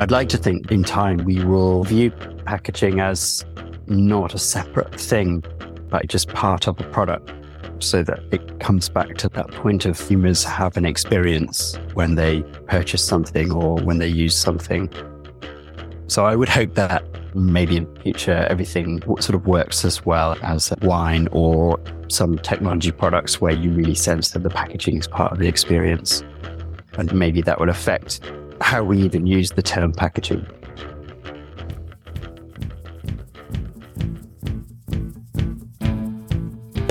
I'd like to think in time we will view packaging as not a separate thing, but just part of a product so that it comes back to that point of humans have an experience when they purchase something or when they use something. So I would hope that maybe in future everything sort of works as well as wine or some technology products where you really sense that the packaging is part of the experience. And maybe that will affect how we even use the term packaging.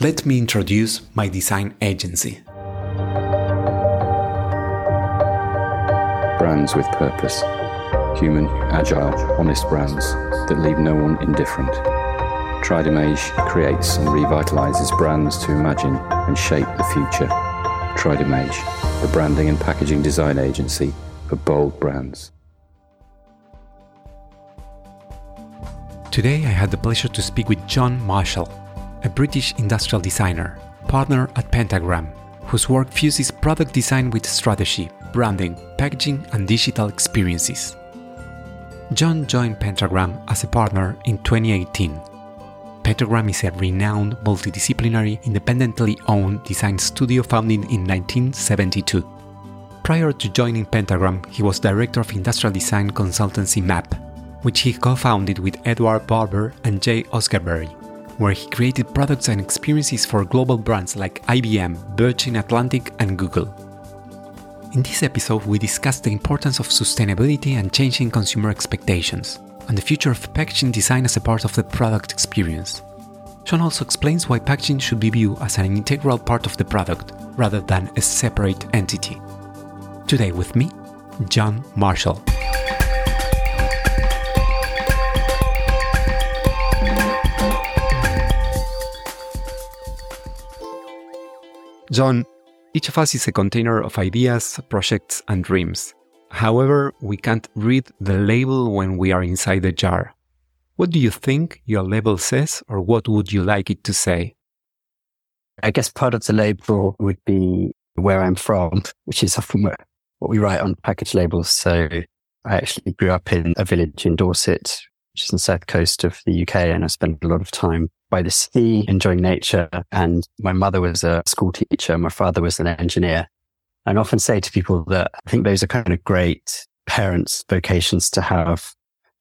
let me introduce my design agency. Brands with purpose. Human, agile, honest brands that leave no one indifferent. Tridimage creates and revitalizes brands to imagine and shape the future. Tridimage, the branding and packaging design agency for bold brands. Today, I had the pleasure to speak with Jon Marshall, a British industrial designer, partner at Pentagram, whose work fuses product design with strategy, branding, packaging, and digital experiences. Jon joined Pentagram as a partner in 2018. Pentagram is a renowned multidisciplinary, independently owned design studio founded in 1972. Prior to joining Pentagram, he was director of industrial design consultancy MAP, which he co founded with Edward Barber and Jay Osgerby, where he created products and experiences for global brands like IBM, Virgin Atlantic, and Google. In this episode, we discuss the importance of sustainability and changing consumer expectations, and the future of packaging design as a part of the product experience. Jon also explains why packaging should be viewed as an integral part of the product rather than a separate entity. Today, with me, Jon Marshall. Jon, each of us is a container of ideas, projects, and dreams. However, we can't read the label when we are inside the jar. What do you think your label says, or what would you like it to say? I guess part of the label would be where I'm from, which is often what we write on package labels. So I actually grew up in a village in Dorset, which is on the south coast of the UK, and I spent a lot of time by the sea, enjoying nature. And my mother was a school teacher. My father was an engineer. I often say to people that I think those are kind of great parents' vocations to have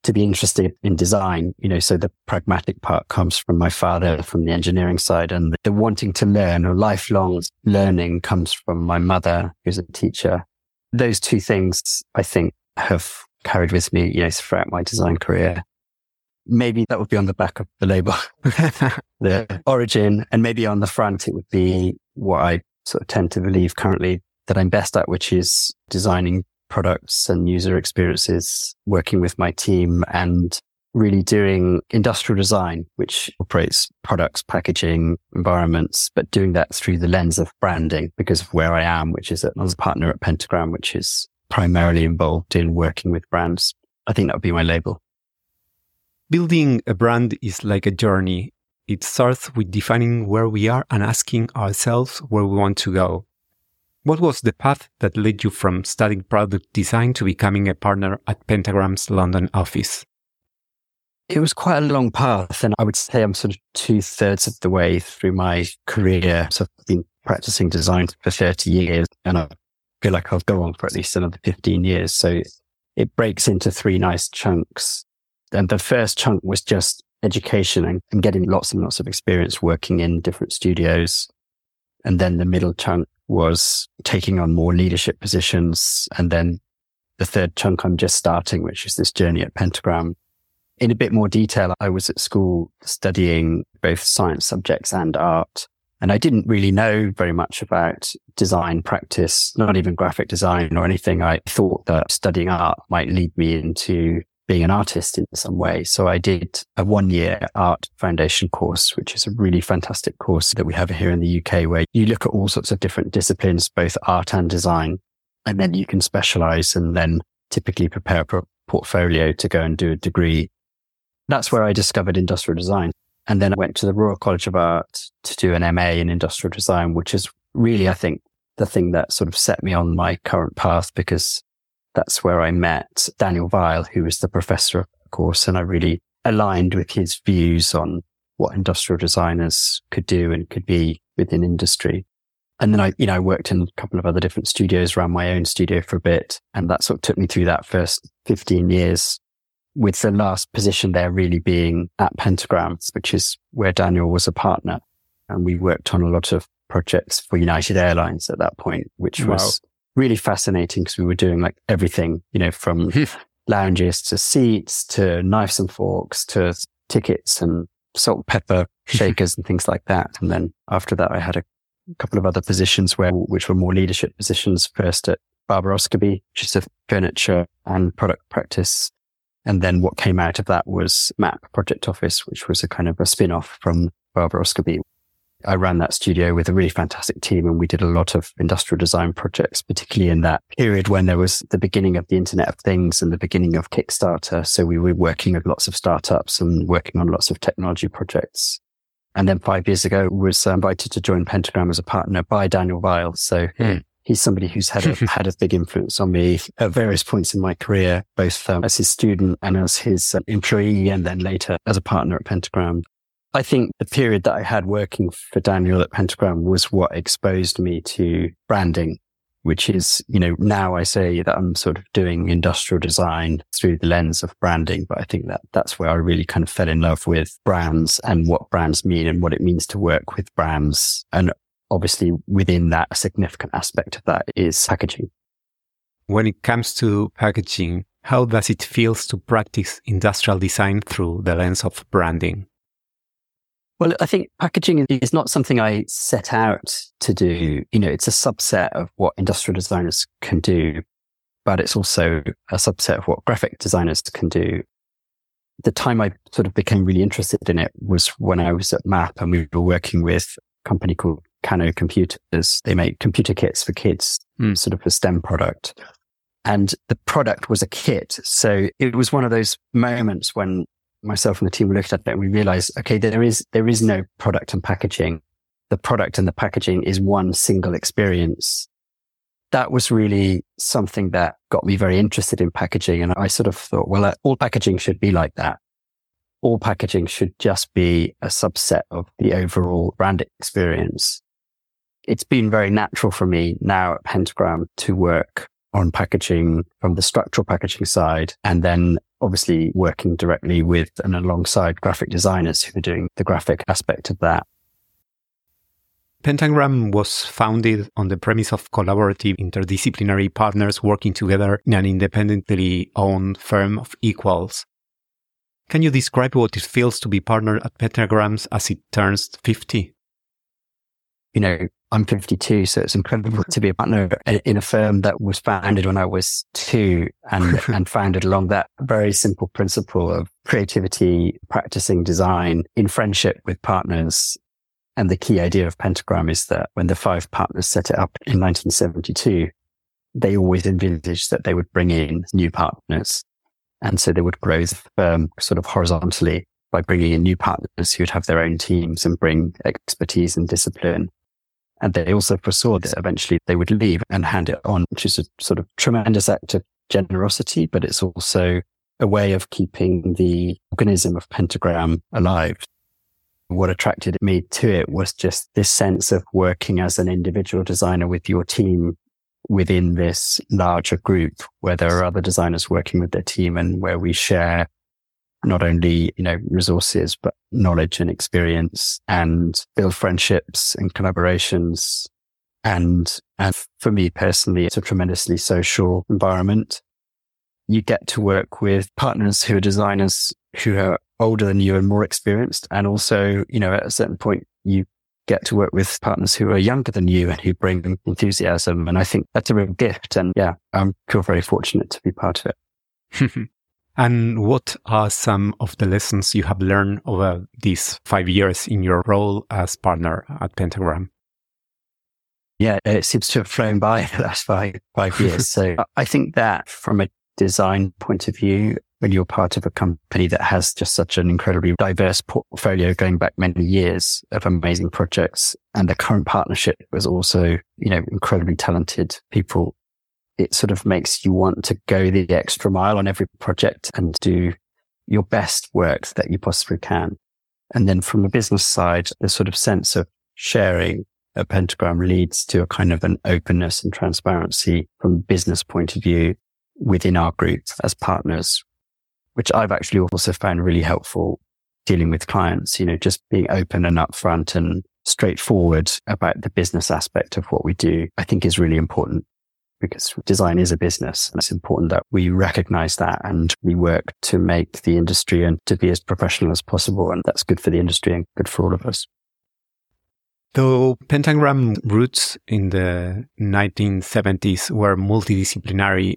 to be interested in design. You know, so the pragmatic part comes from my father from the engineering side and the wanting to learn or lifelong learning comes from my mother, who's a teacher. Those two things I think have carried with me, you know, throughout my design career maybe that would be on the back of the label, the origin, and maybe on the front, it would be what I sort of tend to believe currently that I'm best at, which is designing products and user experiences, working with my team and really doing industrial design, which operates products, packaging, environments, but doing that through the lens of branding because of where I am, which is that as a partner at Pentagram, which is primarily involved in working with brands. I think that would be my label. Building a brand is like a journey. It starts with defining where we are and asking ourselves where we want to go. What was the path that led you from studying product design to becoming a partner at Pentagram's London office? It was quite a long path, and I would say I'm sort of two thirds of the way through my career. So I've been practicing design for 30 years, and I feel like I'll go on for at least another 15 years. So it breaks into three nice chunks. And the first chunk was just education and, and getting lots and lots of experience working in different studios. And then the middle chunk was taking on more leadership positions. And then the third chunk I'm just starting, which is this journey at Pentagram. In a bit more detail, I was at school studying both science subjects and art. And I didn't really know very much about design practice, not even graphic design or anything. I thought that studying art might lead me into being an artist in some way. So I did a one year art foundation course, which is a really fantastic course that we have here in the UK where you look at all sorts of different disciplines, both art and design. And then you can specialize and then typically prepare a portfolio to go and do a degree. That's where I discovered industrial design. And then I went to the Royal College of Art to do an MA in industrial design, which is really, I think, the thing that sort of set me on my current path because that's where I met Daniel Weil, who was the professor of the course. And I really aligned with his views on what industrial designers could do and could be within industry. And then I, you know, I worked in a couple of other different studios, ran my own studio for a bit. And that sort of took me through that first 15 years with the last position there really being at Pentagram, which is where Daniel was a partner. And we worked on a lot of projects for United Airlines at that point, which wow. was really fascinating because we were doing like everything, you know, from hmm. lounges to seats to knives and forks to tickets and salt and pepper shakers and things like that. And then after that, I had a couple of other positions where, which were more leadership positions first at Barber Osgerby, which is a furniture and product practice and then what came out of that was MAP Project Office, which was a kind of a spin off from Barber Osgerby. I ran that studio with a really fantastic team and we did a lot of industrial design projects, particularly in that period when there was the beginning of the Internet of Things and the beginning of Kickstarter. So we were working with lots of startups and working on lots of technology projects. And then five years ago was invited to join Pentagram as a partner by Daniel Weil. So hmm he's somebody who's had a, had a big influence on me at various points in my career, both um, as his student and as his uh, employee, and then later as a partner at Pentagram. I think the period that I had working for Daniel at Pentagram was what exposed me to branding, which is, you know, now I say that I'm sort of doing industrial design through the lens of branding, but I think that that's where I really kind of fell in love with brands and what brands mean and what it means to work with brands and obviously within that, a significant aspect of that is packaging. When it comes to packaging, how does it feel to practice industrial design through the lens of branding? Well, I think packaging is not something I set out to do. You know, it's a subset of what industrial designers can do, but it's also a subset of what graphic designers can do. The time I sort of became really interested in it was when I was at MAP and we were working with a company called Kano Computers. They make computer kits for kids, mm. sort of a STEM product. And the product was a kit. So it was one of those moments when myself and the team looked at it and we realized, okay, there is, there is no product and packaging. The product and the packaging is one single experience. That was really something that got me very interested in packaging. And I sort of thought, well, uh, all packaging should be like that all packaging should just be a subset of the overall brand experience it's been very natural for me now at Pentagram to work on packaging from the structural packaging side and then obviously working directly with and alongside graphic designers who are doing the graphic aspect of that. Pentagram was founded on the premise of collaborative interdisciplinary partners working together in an independently owned firm of equals. Can you describe what it feels to be partnered at Pentagrams as it turns 50? You know, I'm 52, so it's incredible mm-hmm. to be a partner in a firm that was founded when I was two and, and founded along that very simple principle of creativity, practicing design in friendship with partners. And the key idea of Pentagram is that when the five partners set it up in 1972, they always envisaged that they would bring in new partners. And so they would grow the firm sort of horizontally by bringing in new partners who would have their own teams and bring expertise and discipline and they also foresaw that eventually they would leave and hand it on, which is a sort of tremendous act of generosity, but it's also a way of keeping the organism of Pentagram alive. What attracted me to it was just this sense of working as an individual designer with your team within this larger group where there are other designers working with their team and where we share not only, you know, resources, but knowledge and experience and build friendships and collaborations. And, and for me personally, it's a tremendously social environment. You get to work with partners who are designers who are older than you and more experienced. And also, you know, at a certain point, you get to work with partners who are younger than you and who bring enthusiasm. And I think that's a real gift. And yeah, I feel very fortunate to be part of it. and what are some of the lessons you have learned over these five years in your role as partner at Pentagram? Yeah, it seems to have flown by the last five, five years. so I think that from a design point of view, when you're part of a company that has just such an incredibly diverse portfolio going back many years of amazing projects and the current partnership was also, you know, incredibly talented people. It sort of makes you want to go the extra mile on every project and do your best work that you possibly can. And then from a business side, the sort of sense of sharing a pentagram leads to a kind of an openness and transparency from a business point of view within our group as partners, which I've actually also found really helpful dealing with clients, you know, just being open and upfront and straightforward about the business aspect of what we do, I think is really important because design is a business. And it's important that we recognize that and we work to make the industry and to be as professional as possible. And that's good for the industry and good for all of us. Though Pentagram roots in the 1970s were multidisciplinary,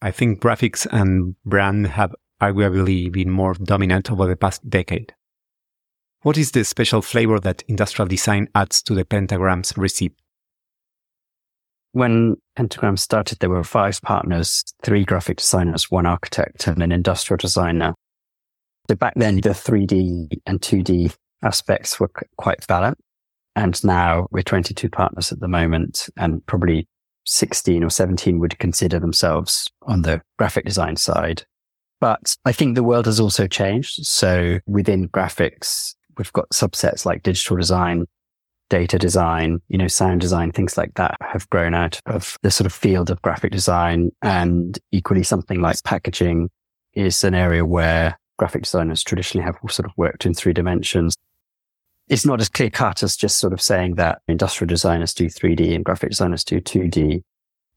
I think graphics and brand have arguably been more dominant over the past decade. What is the special flavor that industrial design adds to the Pentagram's recipe? When Pentagram started, there were five partners, three graphic designers, one architect, and an industrial designer. So back then, the 3D and 2D aspects were quite balanced. And now we're 22 partners at the moment and probably 16 or 17 would consider themselves on the graphic design side. But I think the world has also changed. So within graphics, we've got subsets like digital design, data design, you know, sound design, things like that have grown out of the sort of field of graphic design. And equally something like packaging is an area where graphic designers traditionally have sort of worked in three dimensions. It's not as clear cut as just sort of saying that industrial designers do 3D and graphic designers do 2D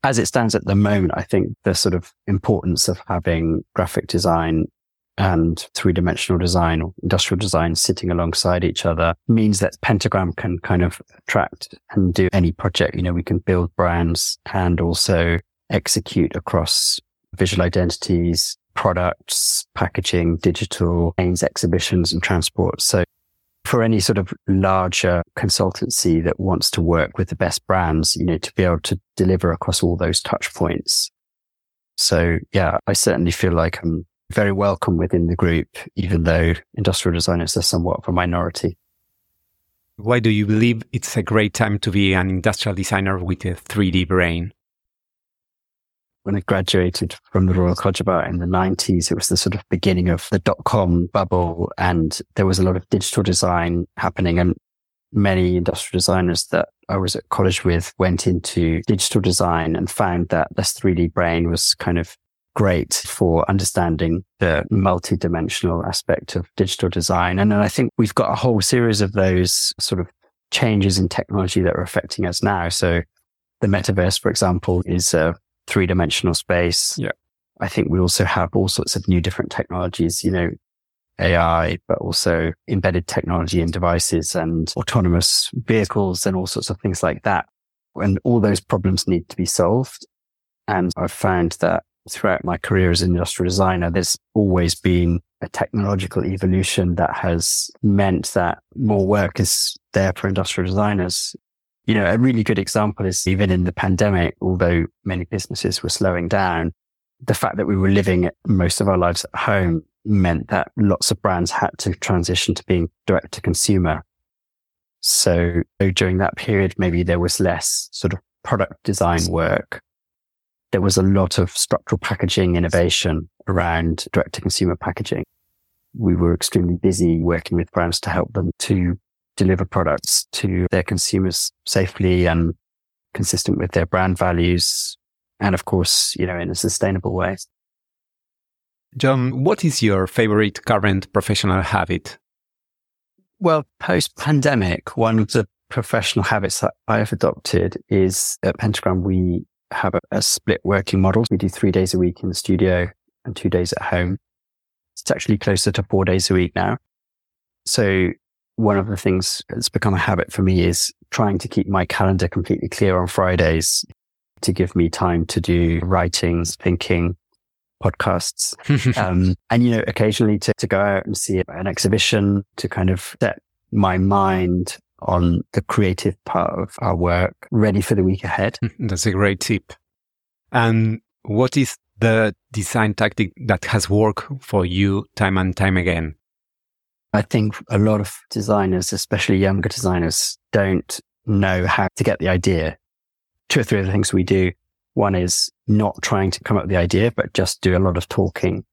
as it stands at the moment, I think the sort of importance of having graphic design and three dimensional design or industrial design sitting alongside each other means that Pentagram can kind of attract and do any project. You know, we can build brands and also execute across visual identities, products, packaging, digital, aims, exhibitions and transport. So for any sort of larger consultancy that wants to work with the best brands, you know, to be able to deliver across all those touch points. So yeah, I certainly feel like I'm very welcome within the group, even though industrial designers are somewhat of a minority. Why do you believe it's a great time to be an industrial designer with a 3D brain? when I graduated from the Royal College of Art in the 90s, it was the sort of beginning of the dot com bubble and there was a lot of digital design happening and many industrial designers that I was at college with went into digital design and found that this 3D brain was kind of great for understanding the multi-dimensional aspect of digital design. And then I think we've got a whole series of those sort of changes in technology that are affecting us now. So the metaverse, for example, is a three dimensional space. Yeah. I think we also have all sorts of new different technologies, you know, AI, but also embedded technology in devices and autonomous vehicles and all sorts of things like that. And all those problems need to be solved. And I've found that throughout my career as an industrial designer, there's always been a technological evolution that has meant that more work is there for industrial designers. You know, a really good example is even in the pandemic, although many businesses were slowing down, the fact that we were living most of our lives at home meant that lots of brands had to transition to being direct to consumer. So during that period, maybe there was less sort of product design work. There was a lot of structural packaging innovation around direct to consumer packaging. We were extremely busy working with brands to help them to deliver products to their consumers safely and consistent with their brand values. And of course, you know, in a sustainable way. Jon, what is your favorite current professional habit? Well, post pandemic, one of the professional habits that I have adopted is at Pentagram, we have a, a, split working model. We do three days a week in the studio and two days at home. It's actually closer to four days a week now. So one of the things that's become a habit for me is trying to keep my calendar completely clear on Fridays to give me time to do writings, thinking, podcasts. um, and, you know, occasionally to, to go out and see an exhibition to kind of set my mind on the creative part of our work ready for the week ahead. That's a great tip. And what is the design tactic that has worked for you time and time again? I think a lot of designers, especially younger designers, don't know how to get the idea. Two or three of the things we do. One is not trying to come up with the idea, but just do a lot of talking.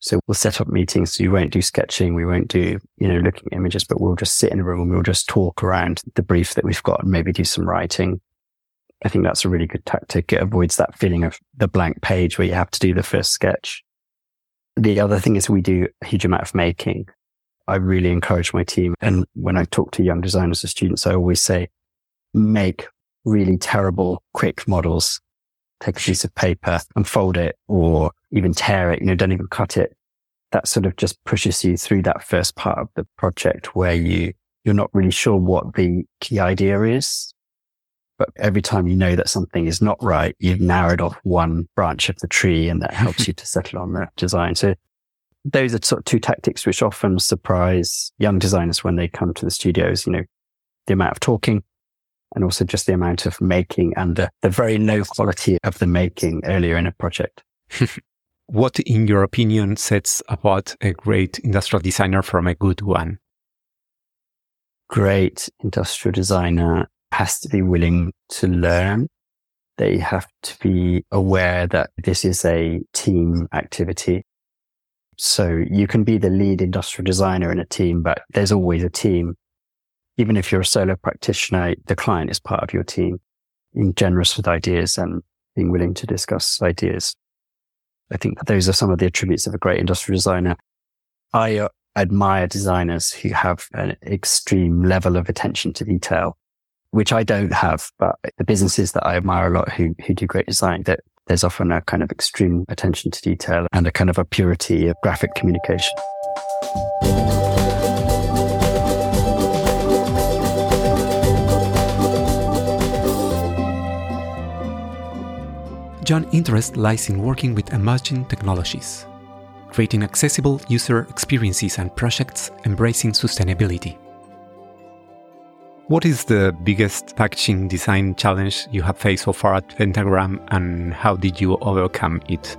So we'll set up meetings. So we won't do sketching. We won't do, you know, looking at images, but we'll just sit in a room and we'll just talk around the brief that we've got and maybe do some writing. I think that's a really good tactic. It avoids that feeling of the blank page where you have to do the first sketch. The other thing is we do a huge amount of making. I really encourage my team. And when I talk to young designers or students, I always say, make really terrible, quick models. Take a piece of paper and fold it or even tear it, you know, don't even cut it. That sort of just pushes you through that first part of the project where you, you're not really sure what the key idea is. But every time you know that something is not right, you've narrowed off one branch of the tree and that helps you to settle on the design. So those are sort of two tactics which often surprise young designers when they come to the studios, you know, the amount of talking and also just the amount of making and the, the very low quality of the making earlier in a project. what, in your opinion, sets apart a great industrial designer from a good one? Great industrial designer has to be willing to learn. They have to be aware that this is a team activity. So you can be the lead industrial designer in a team, but there's always a team. Even if you're a solo practitioner, the client is part of your team. Being generous with ideas and being willing to discuss ideas. I think those are some of the attributes of a great industrial designer. I uh, admire designers who have an extreme level of attention to detail which I don't have, but the businesses that I admire a lot who, who do great design, that there's often a kind of extreme attention to detail and a kind of a purity of graphic communication. Jon's interest lies in working with emerging technologies, creating accessible user experiences and projects embracing sustainability. What is the biggest packaging design challenge you have faced so far at Pentagram and how did you overcome it?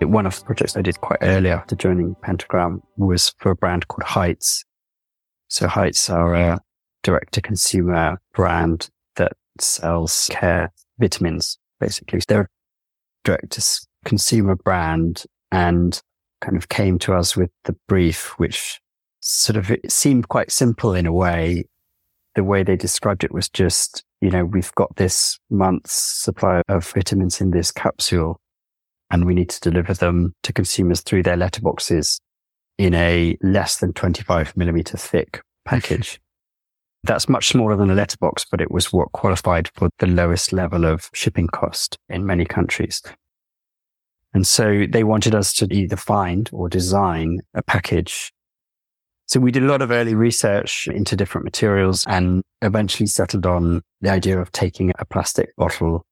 One of the projects I did quite early after joining Pentagram was for a brand called Heights. So Heights are a direct to consumer brand that sells care vitamins, basically. They're direct to consumer brand and kind of came to us with the brief, which sort of it seemed quite simple in a way. The way they described it was just, you know, we've got this month's supply of vitamins in this capsule and we need to deliver them to consumers through their letterboxes in a less than 25 millimeter thick package. That's much smaller than a letterbox, but it was what qualified for the lowest level of shipping cost in many countries. And so they wanted us to either find or design a package so we did a lot of early research into different materials and eventually settled on the idea of taking a plastic bottle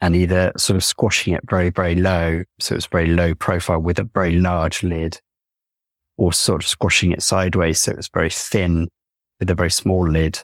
and either sort of squashing it very, very low. So it's very low profile with a very large lid or sort of squashing it sideways. So it's very thin with a very small lid.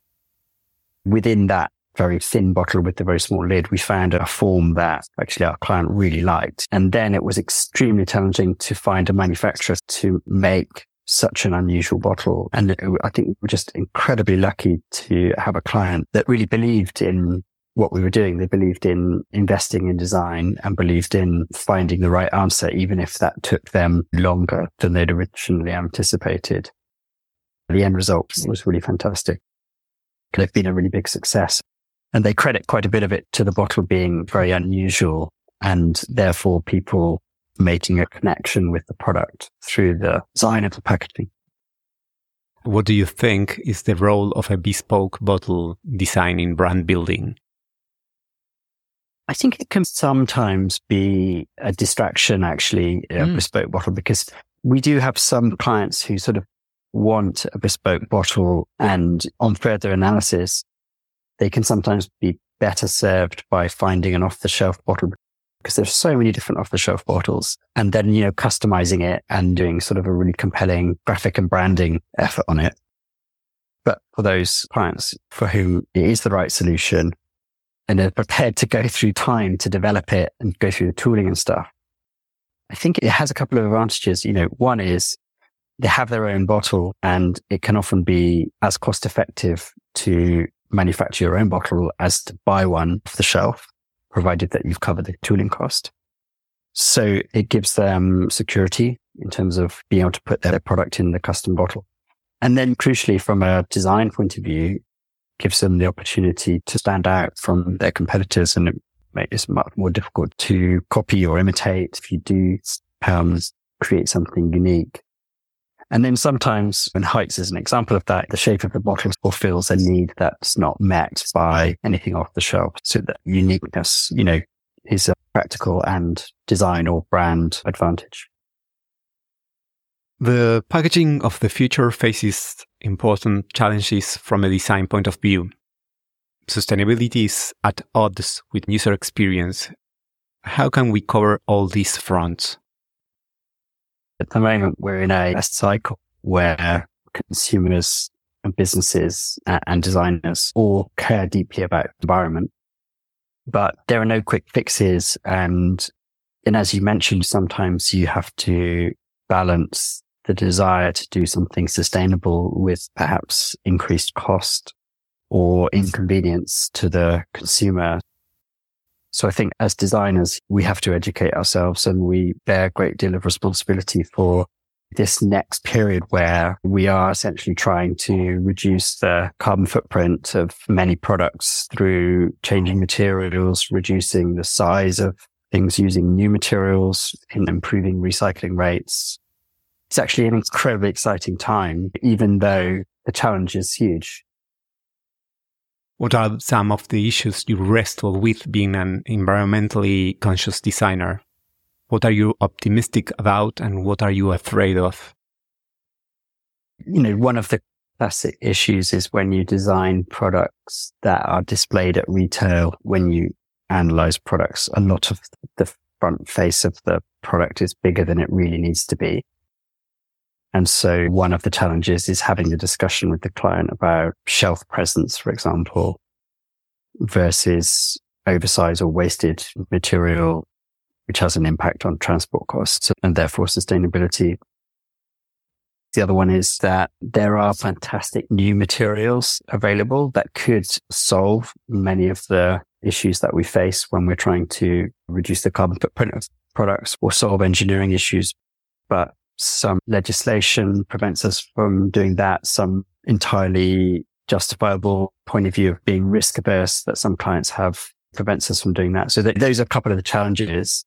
Within that very thin bottle with the very small lid, we found a form that actually our client really liked. And then it was extremely challenging to find a manufacturer to make such an unusual bottle. And I think we're just incredibly lucky to have a client that really believed in what we were doing. They believed in investing in design and believed in finding the right answer, even if that took them longer than they'd originally anticipated. The end result was really fantastic. They've been a really big success and they credit quite a bit of it to the bottle being very unusual and therefore people making a connection with the product through the design of the packaging. What do you think is the role of a bespoke bottle design in brand building? I think it can sometimes be a distraction, actually, a mm. bespoke bottle, because we do have some clients who sort of want a bespoke bottle and on further analysis, they can sometimes be better served by finding an off the shelf bottle because there's so many different off the shelf bottles and then, you know, customizing it and doing sort of a really compelling graphic and branding effort on it. But for those clients for whom it is the right solution and they're prepared to go through time to develop it and go through the tooling and stuff, I think it has a couple of advantages. You know, one is they have their own bottle and it can often be as cost effective to manufacture your own bottle as to buy one off the shelf provided that you've covered the tooling cost. So it gives them security in terms of being able to put their product in the custom bottle. And then crucially from a design point of view, gives them the opportunity to stand out from their competitors and it makes it much more difficult to copy or imitate. If you do um, create something unique, and then sometimes, and Heights is an example of that, the shape of the bottle fulfills a need that's not met by anything off the shelf. So that uniqueness, you know, is a practical and design or brand advantage. The packaging of the future faces important challenges from a design point of view. Sustainability is at odds with user experience. How can we cover all these fronts? At the moment, we're in a, a cycle where consumers and businesses uh, and designers all care deeply about the environment, but there are no quick fixes. And, and as you mentioned, sometimes you have to balance the desire to do something sustainable with perhaps increased cost or inconvenience to the consumer. So I think as designers, we have to educate ourselves and we bear a great deal of responsibility for this next period where we are essentially trying to reduce the carbon footprint of many products through changing materials, reducing the size of things using new materials and improving recycling rates. It's actually an incredibly exciting time, even though the challenge is huge. What are some of the issues you wrestle with being an environmentally conscious designer? What are you optimistic about and what are you afraid of? You know, one of the classic issues is when you design products that are displayed at retail, when you analyze products, a lot of the front face of the product is bigger than it really needs to be. And so one of the challenges is having a discussion with the client about shelf presence, for example, versus oversized or wasted material, which has an impact on transport costs and therefore sustainability. The other one is that there are fantastic new materials available that could solve many of the issues that we face when we're trying to reduce the carbon footprint of products or solve engineering issues. But some legislation prevents us from doing that. Some entirely justifiable point of view of being risk averse that some clients have prevents us from doing that. So th- those are a couple of the challenges.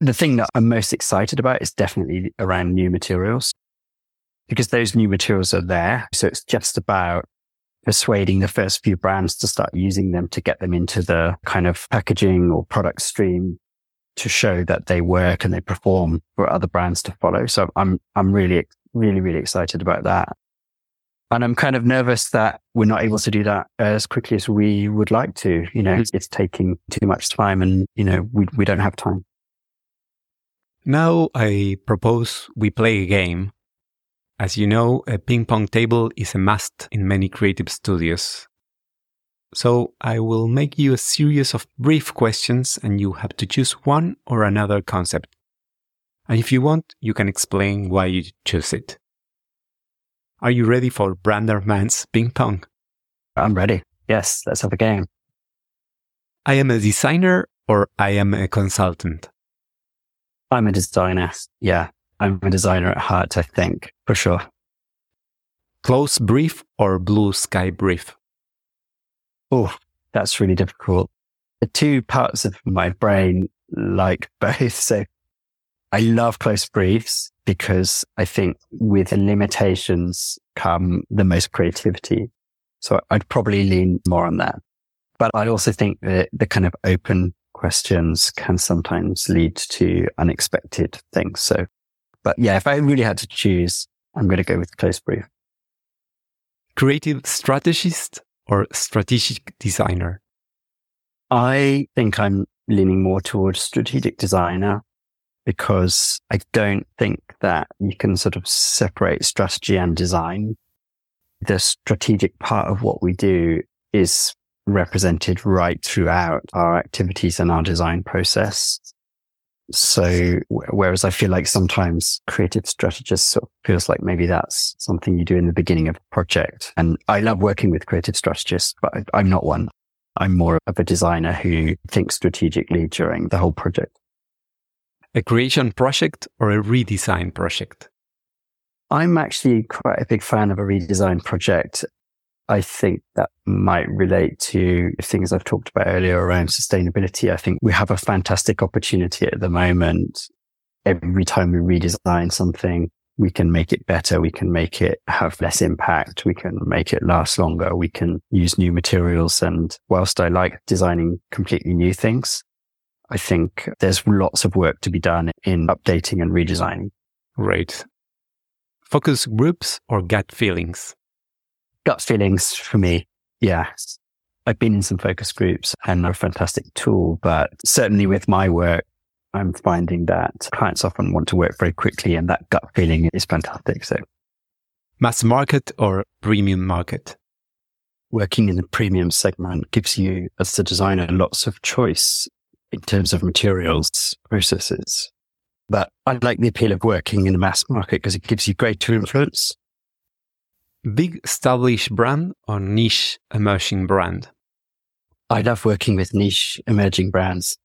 The thing that I'm most excited about is definitely around new materials because those new materials are there. So it's just about persuading the first few brands to start using them to get them into the kind of packaging or product stream to show that they work and they perform for other brands to follow. So I'm, I'm really, really, really excited about that. And I'm kind of nervous that we're not able to do that as quickly as we would like to. You know, mm-hmm. it's taking too much time and, you know, we, we don't have time. Now I propose we play a game. As you know, a ping pong table is a must in many creative studios. So I will make you a series of brief questions and you have to choose one or another concept. And if you want, you can explain why you choose it. Are you ready for Branderman's ping pong? I'm ready. Yes, let's have a game. I am a designer or I am a consultant? I'm a designer. Yeah, I'm a designer at heart, I think, for sure. Close brief or blue sky brief? Oh, that's really difficult. The two parts of my brain like both. So I love close briefs because I think with limitations come the most creativity. So I'd probably lean more on that. But I also think that the kind of open questions can sometimes lead to unexpected things. So, but yeah, if I really had to choose, I'm going to go with close brief. Creative strategist or strategic designer? I think I'm leaning more towards strategic designer because I don't think that you can sort of separate strategy and design. The strategic part of what we do is represented right throughout our activities and our design process. So whereas I feel like sometimes creative strategists sort of feels like maybe that's something you do in the beginning of a project. And I love working with creative strategists, but I'm not one. I'm more of a designer who thinks strategically during the whole project. A creation project or a redesign project? I'm actually quite a big fan of a redesign project. I think that might relate to things I've talked about earlier around sustainability. I think we have a fantastic opportunity at the moment. Every time we redesign something, we can make it better. We can make it have less impact. We can make it last longer. We can use new materials. And whilst I like designing completely new things, I think there's lots of work to be done in updating and redesigning. Right. Focus groups or gut feelings? Gut feelings for me. Yeah. I've been in some focus groups and they're a fantastic tool, but certainly with my work, I'm finding that clients often want to work very quickly and that gut feeling is fantastic. So mass market or premium market? Working in the premium segment gives you, as the designer, lots of choice in terms of materials, processes. But I like the appeal of working in the mass market because it gives you greater influence big established brand or niche emerging brand? I love working with niche emerging brands.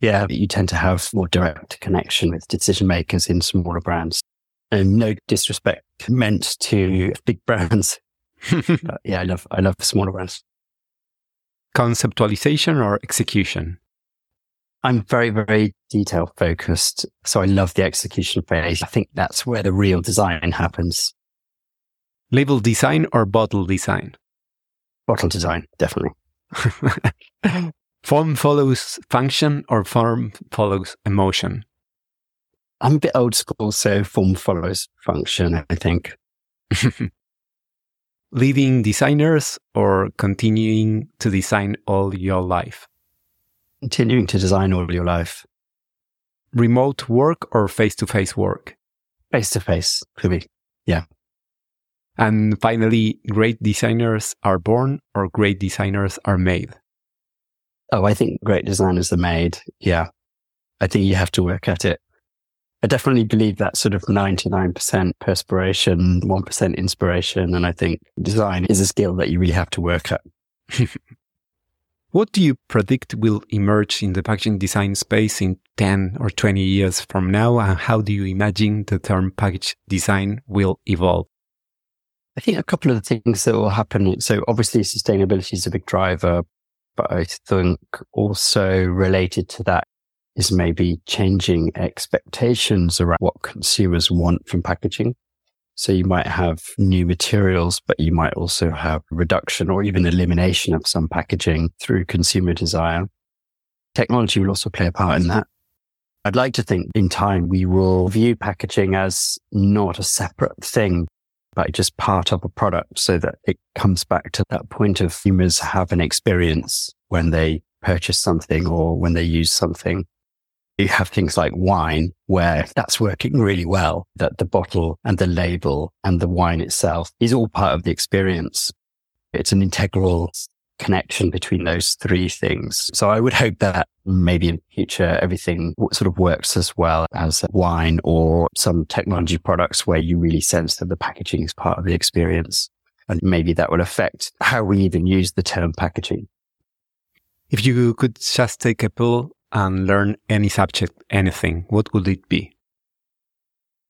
Yeah, you tend to have more direct connection with decision makers in smaller brands. And no disrespect meant to big brands. yeah, I love I love smaller brands. Conceptualization or execution? I'm very, very detail focused. So I love the execution phase. I think that's where the real design happens. Label design or bottle design? Bottle design, definitely. form follows function or form follows emotion? I'm a bit old school, so form follows function, I think. Leading designers or continuing to design all your life? Continuing to design all your life. Remote work or face to face work? Face to face, for me. Yeah. And finally, great designers are born or great designers are made. Oh, I think great designers are made. Yeah. I think you have to work at it. I definitely believe that sort of 99% perspiration, 1% inspiration. And I think design is a skill that you really have to work at. what do you predict will emerge in the packaging design space in 10 or 20 years from now? And how do you imagine the term package design will evolve? I think a couple of the things that will happen. So obviously sustainability is a big driver, but I think also related to that is maybe changing expectations around what consumers want from packaging. So you might have new materials, but you might also have reduction or even elimination of some packaging through consumer desire. Technology will also play a part in that. I'd like to think in time we will view packaging as not a separate thing, but just part of a product so that it comes back to that point of humans have an experience when they purchase something or when they use something. You have things like wine where that's working really well, that the bottle and the label and the wine itself is all part of the experience. It's an integral connection between those three things. So I would hope that maybe in future everything sort of works as well as wine or some technology products where you really sense that the packaging is part of the experience. And maybe that will affect how we even use the term packaging. If you could just take a pill and learn any subject, anything, what would it be?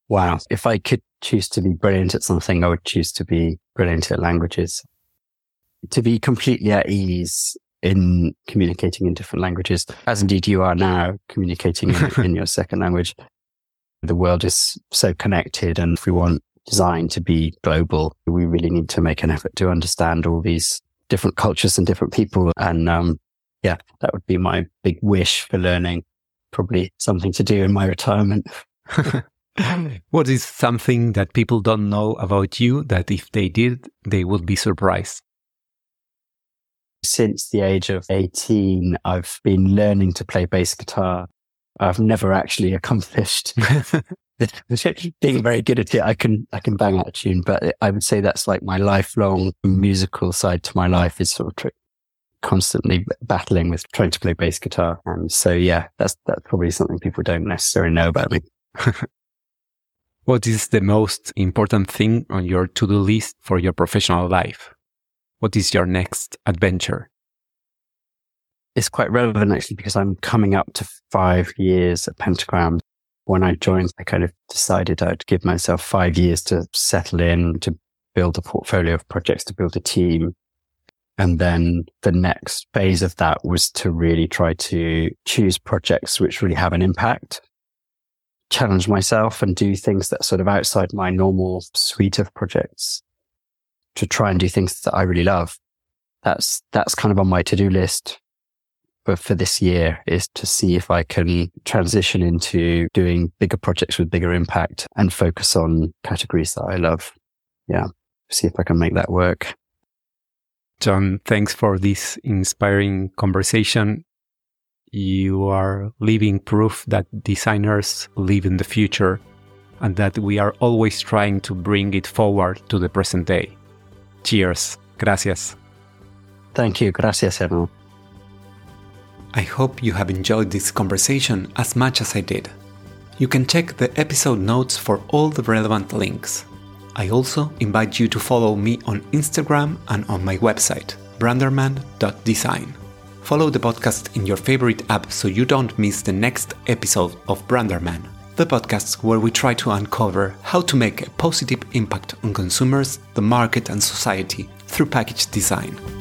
Wow. If I could choose to be brilliant at something, I would choose to be brilliant at languages to be completely at ease in communicating in different languages, as indeed you are now communicating in, in your second language. The world is so connected. And if we want design to be global, we really need to make an effort to understand all these different cultures and different people. And, um, yeah, that would be my big wish for learning. Probably something to do in my retirement. what is something that people don't know about you that if they did, they would be surprised? Since the age of 18, I've been learning to play bass guitar. I've never actually accomplished being very good at it. I can, I can bang out a tune, but I would say that's like my lifelong musical side to my life is sort of constantly battling with trying to play bass guitar. And so, yeah, that's, that's probably something people don't necessarily know about me. what is the most important thing on your to-do list for your professional life? What is your next adventure? It's quite relevant actually because I'm coming up to five years at Pentagram. When I joined, I kind of decided I'd give myself five years to settle in, to build a portfolio of projects, to build a team, and then the next phase of that was to really try to choose projects which really have an impact, challenge myself and do things that sort of outside my normal suite of projects to try and do things that I really love. That's, that's kind of on my to-do list for, for this year is to see if I can transition into doing bigger projects with bigger impact and focus on categories that I love. Yeah. See if I can make that work. Jon, thanks for this inspiring conversation. You are living proof that designers live in the future and that we are always trying to bring it forward to the present day. Cheers. Gracias. Thank you. Gracias, hermano. I hope you have enjoyed this conversation as much as I did. You can check the episode notes for all the relevant links. I also invite you to follow me on Instagram and on my website, branderman.design. Follow the podcast in your favorite app so you don't miss the next episode of Branderman, the podcast where we try to uncover how to make a positive impact on consumers, the market, and society through package design.